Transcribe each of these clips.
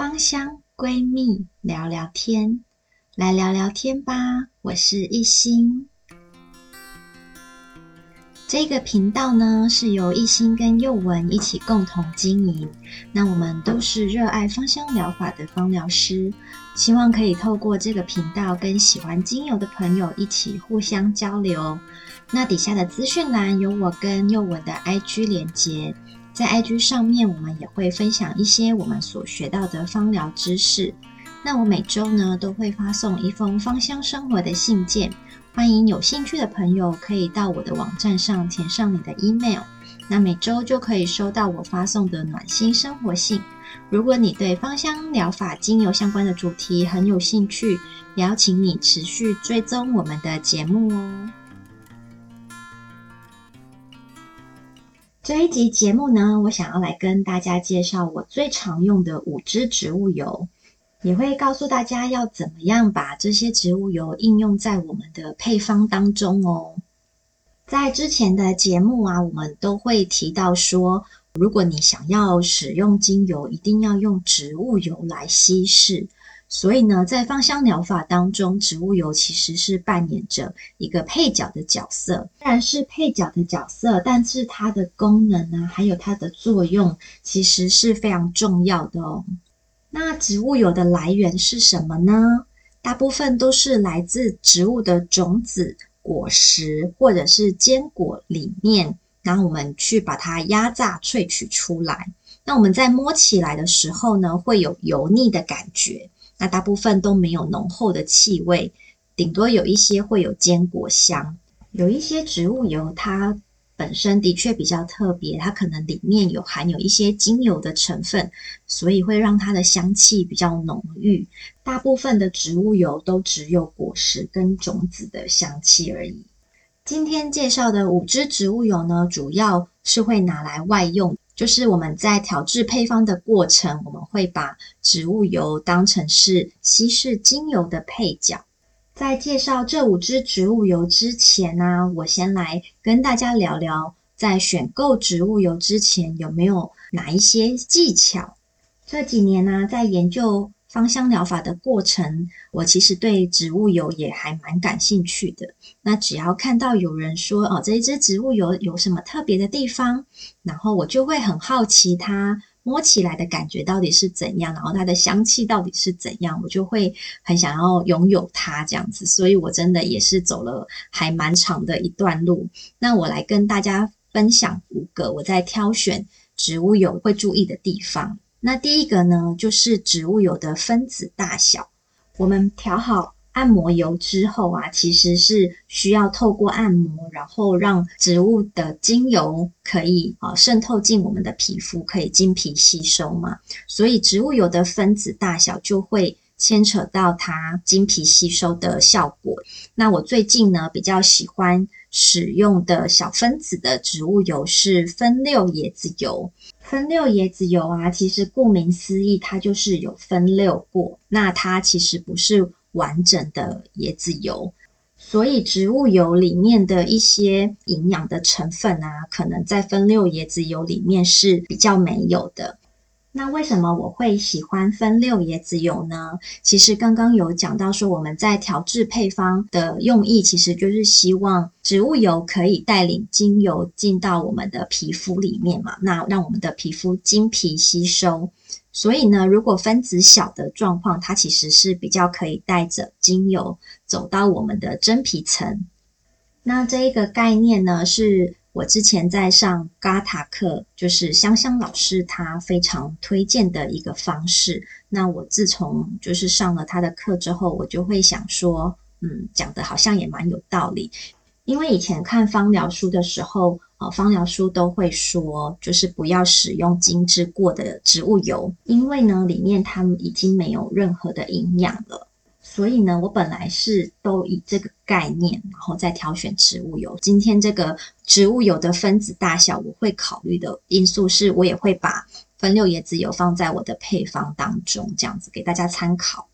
芳香闺蜜聊聊天，来聊聊天吧。我是一心。这个频道呢，是由一心跟宥文一起共同经营。那我们都是热爱芳香疗法的芳疗师，希望可以透过这个频道，跟喜欢精油的朋友一起互相交流。那底下的资讯栏有我跟宥文的 IG 连接，在 IG 上面，我们也会分享一些我们所学到的芳疗知识。那我每周呢，都会发送一封芳香生活的信件。欢迎有兴趣的朋友可以到我的网站上填上你的 email，那每周就可以收到我发送的暖心生活信。如果你对芳香疗法、精油相关的主题很有兴趣，也邀请你持续追踪我们的节目哦。这一集节目呢，我想要来跟大家介绍我最常用的五支植物油。也会告诉大家要怎么样把这些植物油应用在我们的配方当中哦。在之前的节目啊，我们都会提到说，如果你想要使用精油，一定要用植物油来稀释。所以呢，在芳香疗法当中，植物油其实是扮演着一个配角的角色。虽然是配角的角色，但是它的功能呢，还有它的作用，其实是非常重要的哦。那植物油的来源是什么呢？大部分都是来自植物的种子、果实或者是坚果里面，然后我们去把它压榨萃取出来。那我们在摸起来的时候呢，会有油腻的感觉。那大部分都没有浓厚的气味，顶多有一些会有坚果香。有一些植物油它本身的确比较特别，它可能里面有含有一些精油的成分，所以会让它的香气比较浓郁。大部分的植物油都只有果实跟种子的香气而已。今天介绍的五支植物油呢，主要是会拿来外用，就是我们在调制配方的过程，我们会把植物油当成是稀释精油的配角。在介绍这五支植物油之前呢、我先来跟大家聊聊，在选购植物油之前有没有哪一些技巧。这几年呢、在研究芳香疗法的过程，我其实对植物油也还蛮感兴趣的。那只要看到有人说哦，这一支植物油有什么特别的地方，然后我就会很好奇它。摸起来的感觉到底是怎样？然后它的香气到底是怎样？我就会很想要拥有它这样子，所以我真的也是走了还蛮长的一段路。那我来跟大家分享五个我在挑选植物油会注意的地方。那第一个呢，就是植物油的分子大小，我们调好。按摩油之后啊，其实是需要透过按摩，然后让植物的精油可以啊渗透进我们的皮肤，可以经皮吸收嘛。所以植物油的分子大小就会牵扯到它经皮吸收的效果。那我最近呢，比较喜欢使用的小分子的植物油是酚六椰子油。酚六椰子油啊，其实顾名思义，它就是有酚六过。那它其实不是。完整的椰子油，所以植物油里面的一些营养的成分啊，可能在酚六椰子油里面是比较没有的。那为什么我会喜欢分六椰子油呢？其实刚刚有讲到说，我们在调制配方的用意，其实就是希望植物油可以带领精油进到我们的皮肤里面嘛，那让我们的皮肤经皮吸收。所以呢，如果分子小的状况，它其实是比较可以带着精油走到我们的真皮层。那这一个概念呢，是我之前在上 GATA 课，就是香香老师他非常推荐的一个方式。那我自从就是上了他的课之后，我就会想说，嗯，讲的好像也蛮有道理。因为以前看芳疗书的时候，呃，芳疗书都会说，就是不要使用精制过的植物油，因为呢，里面它们已经没有任何的营养了。所以呢，我本来是都以这个概念，然后再挑选植物油。今天这个植物油的分子大小，我会考虑的因素是，我也会把分六椰子油放在我的配方当中，这样子给大家参考。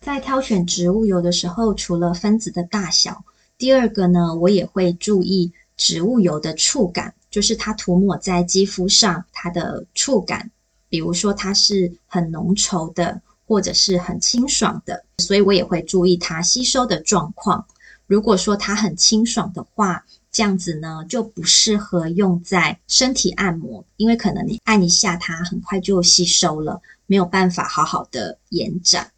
在挑选植物油的时候，除了分子的大小，第二个呢，我也会注意植物油的触感，就是它涂抹在肌肤上，它的触感比如说它是很浓稠的，或者是很清爽的，所以我也会注意它吸收的状况。如果说它很清爽的话，这样子呢就不适合用在身体按摩，因为可能你按一下它，很快就吸收了，没有办法好好的延展。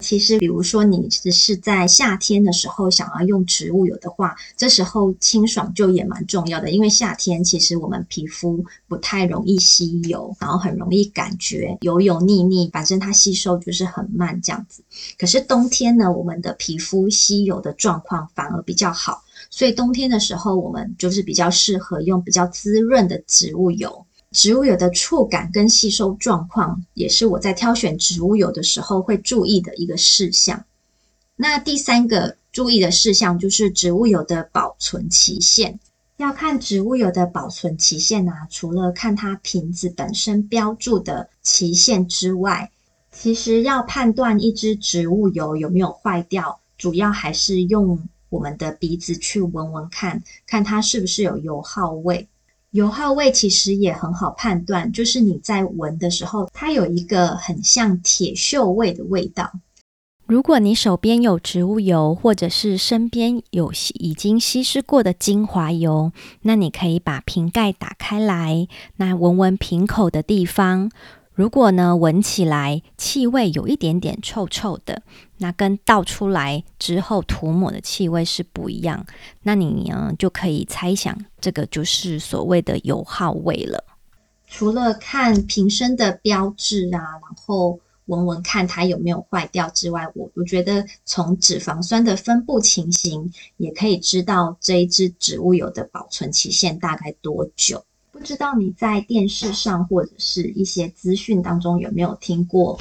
其实，比如说你只是在夏天的时候想要用植物油的话，这时候清爽就也蛮重要的。因为夏天其实我们皮肤不太容易吸油，然后很容易感觉油油腻腻，反正它吸收就是很慢这样子。可是冬天呢，我们的皮肤吸油的状况反而比较好，所以冬天的时候我们就是比较适合用比较滋润的植物油。植物油的触感跟吸收状况，也是我在挑选植物油的时候会注意的一个事项。那第三个注意的事项就是植物油的保存期限。要看植物油的保存期限啊，除了看它瓶子本身标注的期限之外，其实要判断一支植物油有没有坏掉，主要还是用我们的鼻子去闻闻看，看它是不是有油耗味。油耗味其实也很好判断，就是你在闻的时候，它有一个很像铁锈味的味道。如果你手边有植物油，或者是身边有已经稀释过的精华油，那你可以把瓶盖打开来，那闻闻瓶口的地方。如果呢，闻起来气味有一点点臭臭的，那跟倒出来之后涂抹的气味是不一样，那你呢就可以猜想，这个就是所谓的油耗味了。除了看瓶身的标志啊，然后闻闻看它有没有坏掉之外，我我觉得从脂肪酸的分布情形也可以知道这一支植物油的保存期限大概多久。不知道你在电视上或者是一些资讯当中有没有听过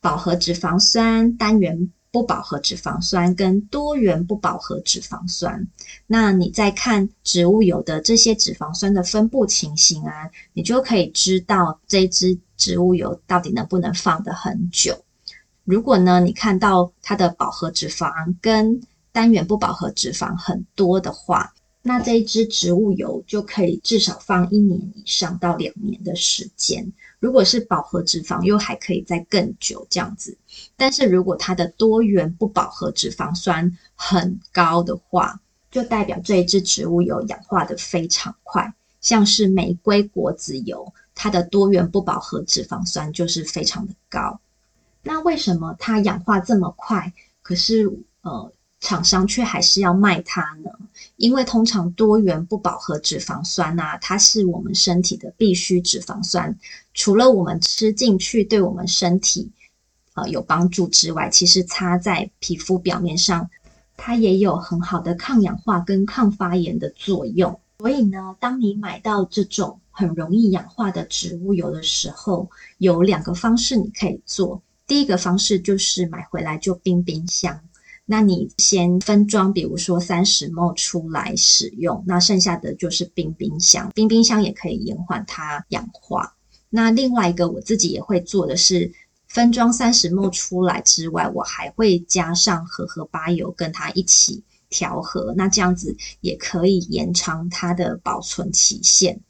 饱和脂肪酸、单元不饱和脂肪酸跟多元不饱和脂肪酸？那你在看植物油的这些脂肪酸的分布情形啊，你就可以知道这支植物油到底能不能放得很久。如果呢，你看到它的饱和脂肪跟单元不饱和脂肪很多的话，那这一支植物油就可以至少放一年以上到两年的时间。如果是饱和脂肪，又还可以再更久这样子。但是如果它的多元不饱和脂肪酸很高的话，就代表这一支植物油氧化得非常快。像是玫瑰果籽油，它的多元不饱和脂肪酸就是非常的高。那为什么它氧化这么快？可是呃。厂商却还是要卖它呢，因为通常多元不饱和脂肪酸啊，它是我们身体的必需脂肪酸。除了我们吃进去对我们身体呃有帮助之外，其实擦在皮肤表面上，它也有很好的抗氧化跟抗发炎的作用。所以呢，当你买到这种很容易氧化的植物油的时候，有两个方式你可以做。第一个方式就是买回来就冰冰箱。那你先分装，比如说三十 ml 出来使用，那剩下的就是冰冰箱，冰冰箱也可以延缓它氧化。那另外一个我自己也会做的是，分装三十 ml 出来之外，我还会加上荷荷巴油跟它一起调和，那这样子也可以延长它的保存期限。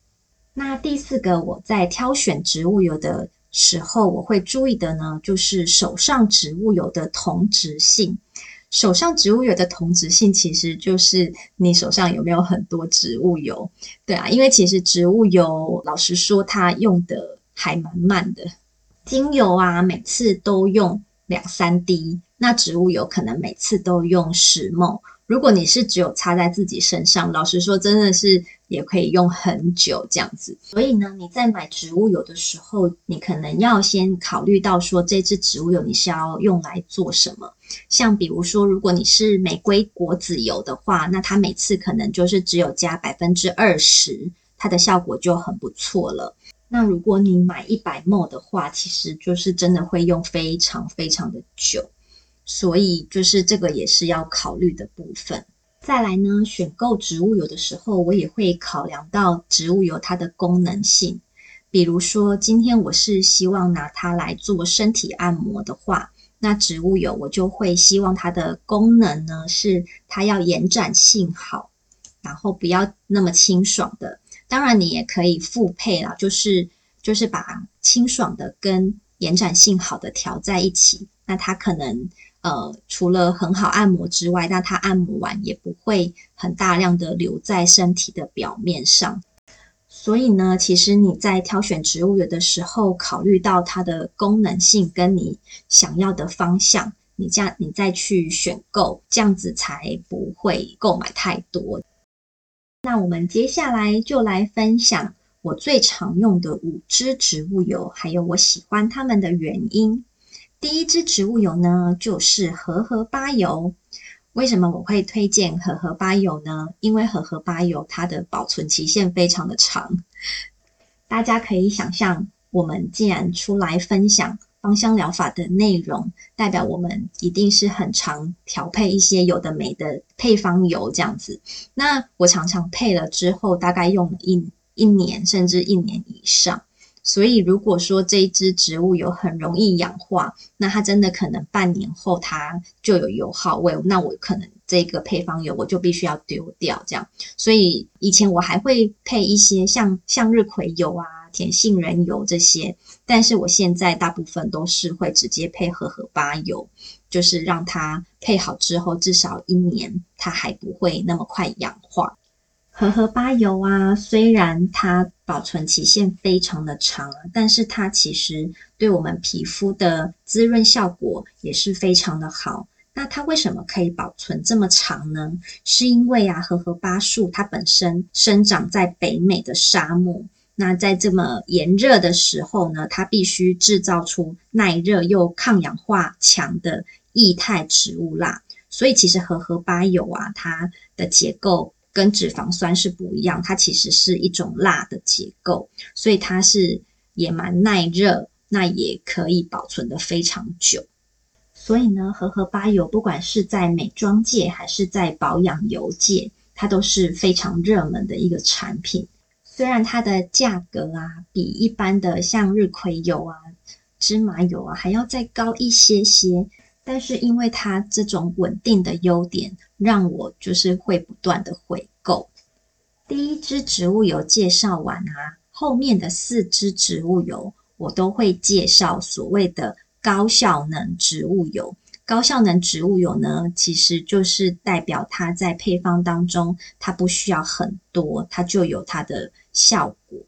那第四个我在挑选植物油的时候，我会注意的呢，就是手上植物油的同质性。手上植物油的同质性，其实就是你手上有没有很多植物油，对啊，因为其实植物油，老实说，它用的还蛮慢的。精油啊，每次都用两三滴，那植物油可能每次都用十 ml。如果你是只有擦在自己身上，老实说，真的是也可以用很久这样子。所以呢，你在买植物油的时候，你可能要先考虑到说，这支植物油你是要用来做什么。像比如说，如果你是玫瑰果籽油的话，那它每次可能就是只有加百分之二十，它的效果就很不错了。那如果你买一百 ml 的话，其实就是真的会用非常非常的久。所以，就是这个也是要考虑的部分。再来呢，选购植物油的时候，我也会考量到植物油它的功能性。比如说，今天我是希望拿它来做身体按摩的话，那植物油我就会希望它的功能呢是它要延展性好，然后不要那么清爽的。当然，你也可以复配啦，就是就是把清爽的跟延展性好的调在一起，那它可能呃除了很好按摩之外，那它按摩完也不会很大量的留在身体的表面上。所以呢，其实你在挑选植物油的时候，考虑到它的功能性跟你想要的方向，你这样你再去选购，这样子才不会购买太多。那我们接下来就来分享我最常用的五支植物油，还有我喜欢它们的原因。第一支植物油呢，就是荷荷巴油。为什么我会推荐荷荷巴油呢？因为荷荷巴油它的保存期限非常的长。大家可以想象，我们既然出来分享芳香疗法的内容，代表我们一定是很常调配一些有的没的配方油这样子。那我常常配了之后，大概用了一一年甚至一年以上。所以，如果说这一支植物油很容易氧化，那它真的可能半年后它就有油耗味，那我可能这个配方油我就必须要丢掉。这样，所以以前我还会配一些像向日葵油啊、甜杏仁油这些，但是我现在大部分都是会直接配荷荷巴油，就是让它配好之后至少一年它还不会那么快氧化。荷荷巴油啊，虽然它保存期限非常的长，但是它其实对我们皮肤的滋润效果也是非常的好。那它为什么可以保存这么长呢？是因为啊，荷荷巴树它本身生长在北美的沙漠，那在这么炎热的时候呢，它必须制造出耐热又抗氧化强的液态植物蜡。所以其实荷荷巴油啊，它的结构。跟脂肪酸是不一样，它其实是一种蜡的结构，所以它是也蛮耐热，那也可以保存得非常久。所以呢，荷荷巴油不管是在美妆界还是在保养油界，它都是非常热门的一个产品。虽然它的价格啊，比一般的向日葵油啊、芝麻油啊还要再高一些些。但是因为它这种稳定的优点，让我就是会不断的回购。第一支植物油介绍完啊，后面的四支植物油我都会介绍所谓的高效能植物油。高效能植物油呢，其实就是代表它在配方当中，它不需要很多，它就有它的效果。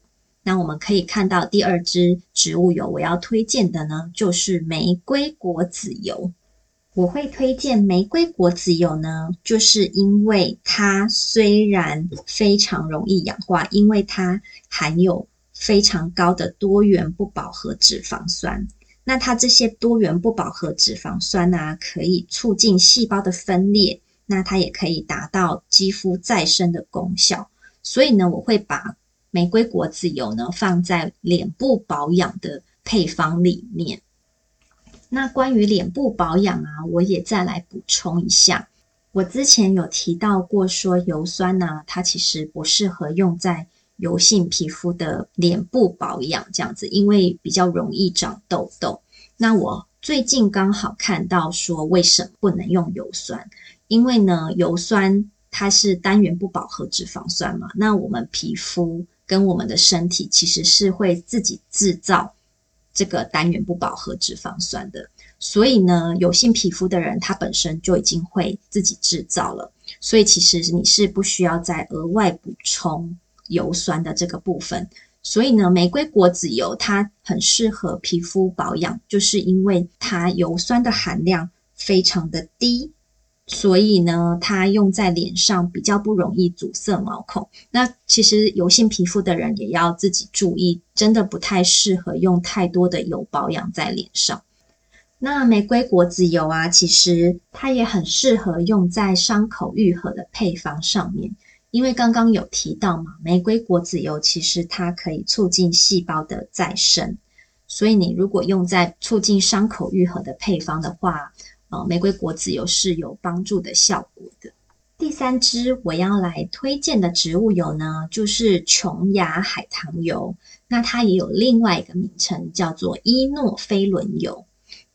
那我们可以看到第二支植物油，我要推荐的呢，就是玫瑰果籽油。我会推荐玫瑰果籽油呢，就是因为它虽然非常容易氧化，因为它含有非常高的多元不饱和脂肪酸。那它这些多元不饱和脂肪酸呢、可以促进细胞的分裂，那它也可以达到肌肤再生的功效。所以呢，我会把玫瑰果籽油呢放在脸部保养的配方里面。那关于脸部保养啊，我也再来补充一下。我之前有提到过，说油酸呢，它其实不适合用在油性皮肤的脸部保养这样子，因为比较容易长痘痘。那我最近刚好看到说，为什么不能用油酸？因为呢，油酸它是单元不饱和脂肪酸嘛，那我们皮肤跟我们的身体其实是会自己制造。这个单元不饱和脂肪酸的，所以呢，油性皮肤的人他本身就已经会自己制造了，所以其实你是不需要再额外补充油酸的这个部分。所以呢，玫瑰果籽油它很适合皮肤保养，就是因为它油酸的含量非常的低。所以呢，它用在脸上比较不容易阻塞毛孔。那其实油性皮肤的人也要自己注意，真的不太适合用太多的油保养在脸上。那玫瑰果籽油啊，其实它也很适合用在伤口愈合的配方上面，因为刚刚有提到嘛，玫瑰果籽油其实它可以促进细胞的再生，所以你如果用在促进伤口愈合的配方的话，呃，玫瑰果籽油是有帮助的效果的。第三支我要来推荐的植物油呢，就是琼崖海棠油。那它也有另外一个名称，叫做伊诺菲伦油。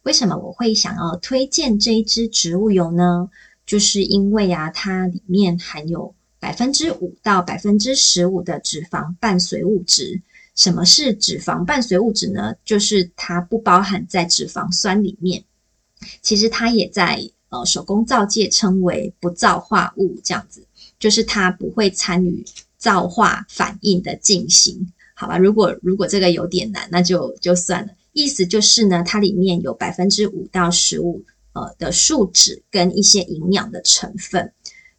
为什么我会想要推荐这一支植物油呢？就是因为啊，它里面含有百分之五到百分之十五的脂肪伴随物质，什么是脂肪伴随物质呢？就是它不包含在脂肪酸里面。其实它也在呃手工皂界称为不皂化物，这样子，就是它不会参与皂化反应的进行。好吧，如果如果这个有点难，那就就算了。意思就是呢，它里面有百分之五到十五呃的树脂跟一些营养的成分。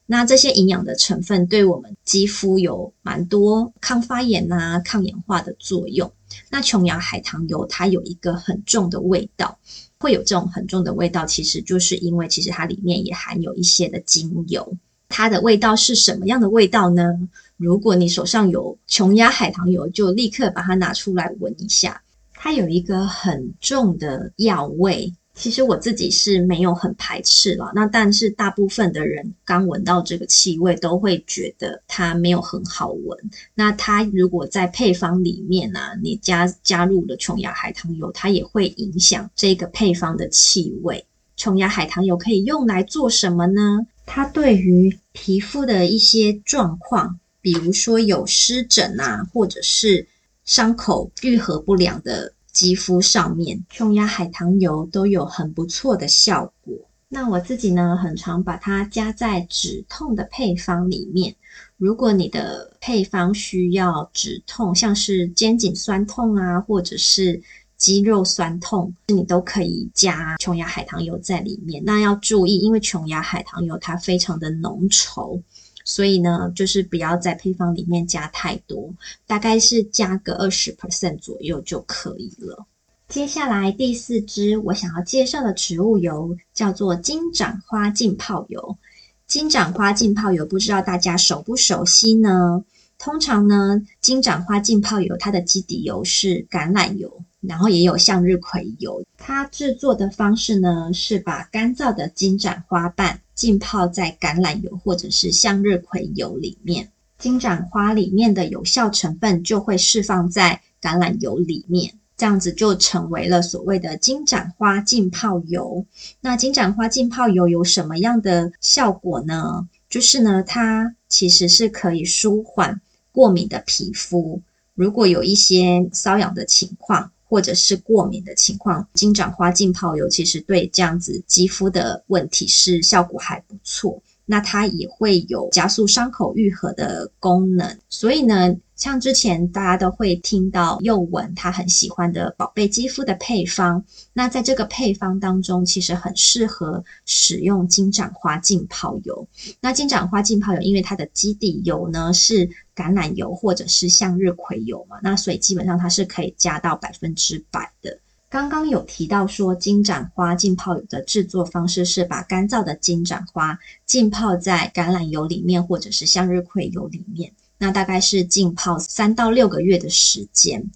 那这些营养的成分对我们肌肤有蛮多抗发炎啊、抗氧化的作用。那琼瑶海棠油它有一个很重的味道，会有这种很重的味道，其实就是因为其实它里面也含有一些的精油。它的味道是什么样的味道呢？如果你手上有琼崖海棠油，就立刻把它拿出来闻一下，它有一个很重的药味。其实我自己是没有很排斥了，那但是大部分的人刚闻到这个气味都会觉得它没有很好闻。那它如果在配方里面呢、啊，你加加入了琼崖海棠油，它也会影响这个配方的气味。琼崖海棠油可以用来做什么呢？它对于皮肤的一些状况，比如说有湿疹啊，或者是伤口愈合不良的。肌肤上面，琼瑶海棠油都有很不错的效果。那我自己呢，很常把它加在止痛的配方里面。如果你的配方需要止痛，像是肩颈酸痛啊，或者是肌肉酸痛，你都可以加琼崖海棠油在里面。那要注意，因为琼崖海棠油它非常的浓稠。所以呢，就是不要在配方里面加太多，大概是加个二十 percent 左右就可以了。接下来第四支我想要介绍的植物油叫做金盏花浸泡油。金盏花浸泡油不知道大家熟不熟悉呢？通常呢，金盏花浸泡油它的基底油是橄榄油，然后也有向日葵油。它制作的方式呢，是把干燥的金盏花瓣浸泡在橄榄油或者是向日葵油里面，金盏花里面的有效成分就会释放在橄榄油里面，这样子就成为了所谓的金盏花浸泡油。那金盏花浸泡油有什么样的效果呢？就是呢，它其实是可以舒缓过敏的皮肤，如果有一些瘙痒的情况。或者是过敏的情况，金盏花浸泡油其实对这样子肌肤的问题是效果还不错。那它也会有加速伤口愈合的功能，所以呢，像之前大家都会听到幼文他很喜欢的宝贝肌肤的配方，那在这个配方当中，其实很适合使用金盏花浸泡油。那金盏花浸泡油，因为它的基底油呢是橄榄油或者是向日葵油嘛，那所以基本上它是可以加到百分之百的。刚刚有提到说，金盏花浸泡油的制作方式是把干燥的金盏花浸泡在橄榄油里面，或者是向日葵油里面。那大概是浸泡三到六个月的时间。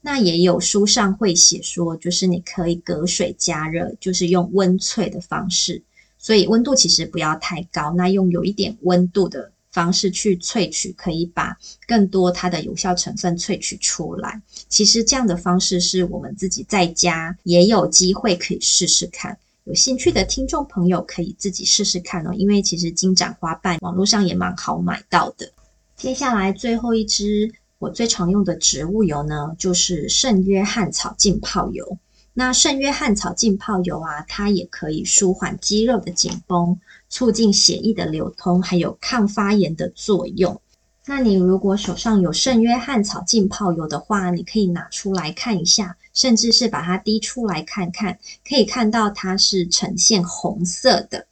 那也有书上会写说，就是你可以隔水加热，就是用温萃的方式。所以温度其实不要太高，那用有一点温度的。方式去萃取，可以把更多它的有效成分萃取出来。其实这样的方式是我们自己在家也有机会可以试试看。有兴趣的听众朋友可以自己试试看哦，因为其实金盏花瓣网络上也蛮好买到的。接下来最后一支我最常用的植物油呢，就是圣约翰草浸泡油。那圣约翰草浸泡油啊，它也可以舒缓肌肉的紧绷，促进血液的流通，还有抗发炎的作用。那你如果手上有圣约翰草浸泡油的话，你可以拿出来看一下，甚至是把它滴出来看看，可以看到它是呈现红色的。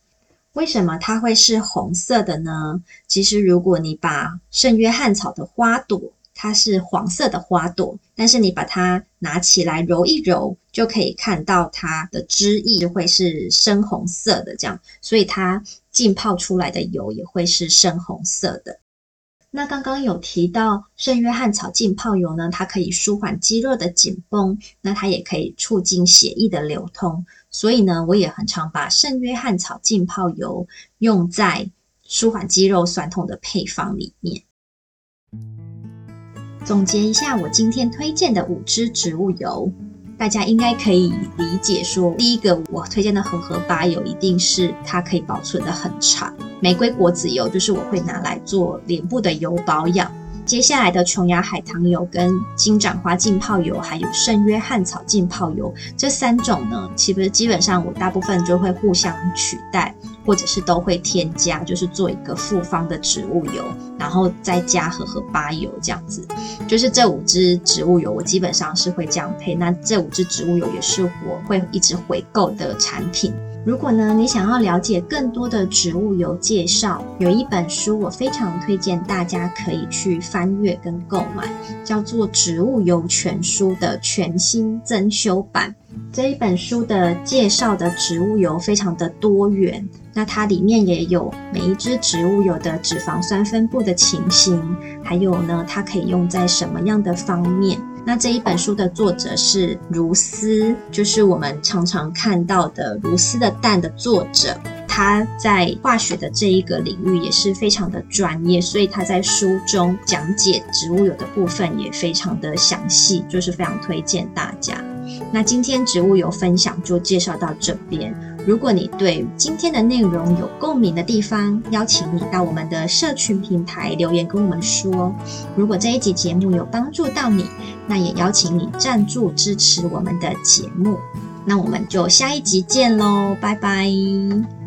为什么它会是红色的呢？其实如果你把圣约翰草的花朵，它是黄色的花朵，但是你把它拿起来揉一揉，就可以看到它的汁液会是深红色的，这样，所以它浸泡出来的油也会是深红色的。那刚刚有提到圣约翰草浸泡油呢，它可以舒缓肌肉的紧绷，那它也可以促进血液的流通，所以呢，我也很常把圣约翰草浸泡油用在舒缓肌肉酸痛的配方里面。总结一下，我今天推荐的五支植物油，大家应该可以理解说，第一个我推荐的荷荷巴油一定是它可以保存的很长。玫瑰果籽油就是我会拿来做脸部的油保养。接下来的琼崖海棠油、跟金盏花浸泡油，还有圣约翰草浸泡油这三种呢，其实基本上我大部分就会互相取代，或者是都会添加，就是做一个复方的植物油，然后再加荷荷巴油这样子。就是这五支植物油，我基本上是会这样配。那这五支植物油也是我会一直回购的产品。如果呢，你想要了解更多的植物油介绍，有一本书我非常推荐大家可以去翻阅跟购买，叫做《植物油全书》的全新增修版。这一本书的介绍的植物油非常的多元，那它里面也有每一支植物油的脂肪酸分布的情形，还有呢，它可以用在什么样的方面。那这一本书的作者是如斯，就是我们常常看到的《如斯的蛋》的作者。他在化学的这一个领域也是非常的专业，所以他在书中讲解植物油的部分也非常的详细，就是非常推荐大家。那今天植物油分享就介绍到这边。如果你对今天的内容有共鸣的地方，邀请你到我们的社群平台留言跟我们说。如果这一集节目有帮助到你，那也邀请你赞助支持我们的节目。那我们就下一集见喽，拜拜。